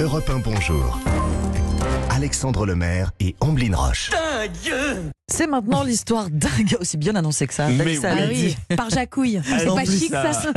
Europe 1 Bonjour. Alexandre Lemaire et Amblin Roche. C'est maintenant l'histoire dingue, aussi bien annoncé que ça. Mais oui. l'a dit. Par jacouille. C'est En pas chic ça.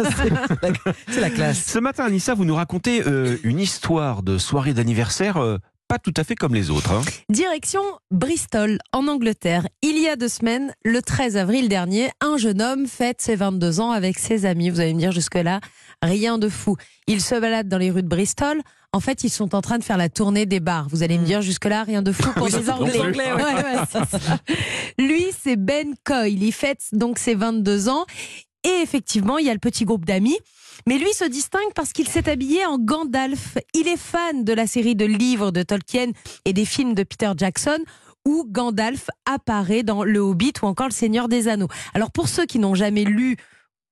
C'est la classe. Ce matin, Anissa, vous nous racontez euh, une histoire de soirée d'anniversaire euh, pas tout à fait comme les autres. hein. Direction Bristol, en Angleterre. Il y a deux semaines, le 13 avril dernier, un jeune homme fête ses 22 ans avec ses amis. Vous allez me dire jusque-là, rien de fou. Il se balade dans les rues de Bristol. En fait, ils sont en train de faire la tournée des bars. Vous allez me dire jusque-là, rien de fou pour Oui, les Anglais. Ouais, ouais, ça. Lui, c'est Ben Coyle. Il fête donc ses 22 ans. Et effectivement, il y a le petit groupe d'amis. Mais lui se distingue parce qu'il s'est habillé en Gandalf. Il est fan de la série de livres de Tolkien et des films de Peter Jackson où Gandalf apparaît dans Le Hobbit ou encore Le Seigneur des Anneaux. Alors pour ceux qui n'ont jamais lu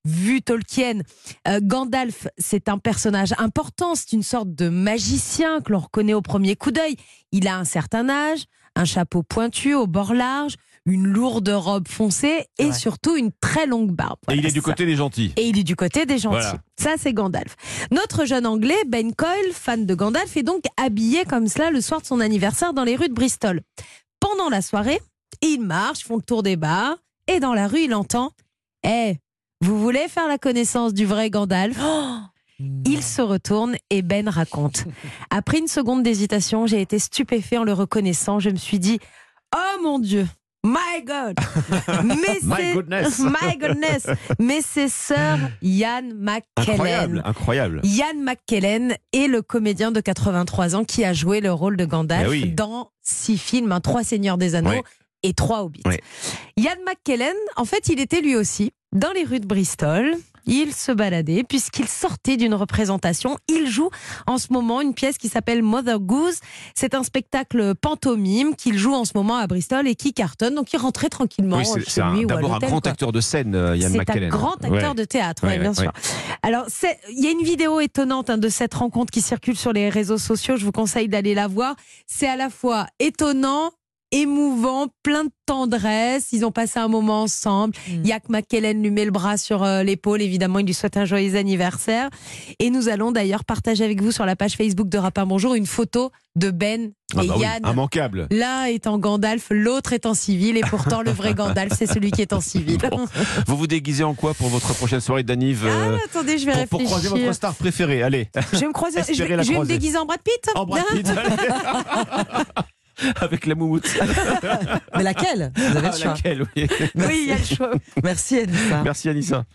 vu Tolkien, euh, Gandalf, c'est un personnage important, c'est une sorte de magicien que l'on reconnaît au premier coup d'œil. Il a un certain âge, un chapeau pointu au bord large, une lourde robe foncée et Ouais. surtout une très longue barbe. Et il est du ça. côté des gentils. Et il est du côté des gentils. Voilà. Ça, c'est Gandalf. Notre jeune Anglais, Ben Coyle, fan de Gandalf, est donc habillé comme cela le soir de son anniversaire dans les rues de Bristol. Pendant la soirée, ils marchent, font le tour des bars, et dans la rue, il entend Eh, vous voulez faire la connaissance du vrai Gandalf Il se retourne et Ben raconte. Après une seconde d'hésitation, j'ai été stupéfait en le reconnaissant. Je me suis dit Oh mon Dieu My God Mais My goodness. My goodness Mais c'est Sir Ian Incroyable, McKellen. incroyable. Ian McKellen est le comédien de 83 ans qui a joué le rôle de Gandalf Eh oui. dans six films, hein, trois Seigneurs des Anneaux et trois Hobbits. Ouais. Ian McKellen, en fait, il était lui aussi dans les rues de Bristol. Il se baladait puisqu'il sortait d'une représentation. Il joue en ce moment une pièce qui s'appelle Mother Goose. C'est un spectacle pantomime qu'il joue en ce moment à Bristol et qui cartonne. Donc il rentrait tranquillement Oui, c'est chez c'est un- lui ou à d'abord un grand quoi. acteur de scène, euh, Yann C'est McKellen. un grand acteur Ouais. de théâtre, Ouais, ouais, bien sûr. Alors, c'est- il y a une vidéo étonnante hein, de cette rencontre qui circule sur les réseaux sociaux. Je vous conseille d'aller la voir. C'est à la fois étonnant, émouvant, plein de tendresse. Ils ont passé un moment ensemble. Mm. Yak McKellen lui met le bras sur euh, l'épaule. Évidemment, il lui souhaite un joyeux anniversaire. Et nous allons d'ailleurs partager avec vous sur la page Facebook de Rapin Bonjour une photo de Ben Ah et bah oui, Yann. immanquable. L'un est en Gandalf, l'autre est en civil. Et pourtant, le vrai Gandalf, c'est celui qui est en civil. Bon. Vous vous déguisez en quoi pour votre prochaine soirée d'Aniv Ah, euh, attendez, je vais pour, pour réfléchir. croiser votre star préférée Allez, Je vais me croiser. Je Espérez vais, la je vais me déguiser en Brad Pitt. en Brad Pitt. Avec la moumoute. Mais laquelle? Vous avez Ah, le choix. laquelle, oui. Oui, il y a le choix. Merci Anissa. Merci Anissa.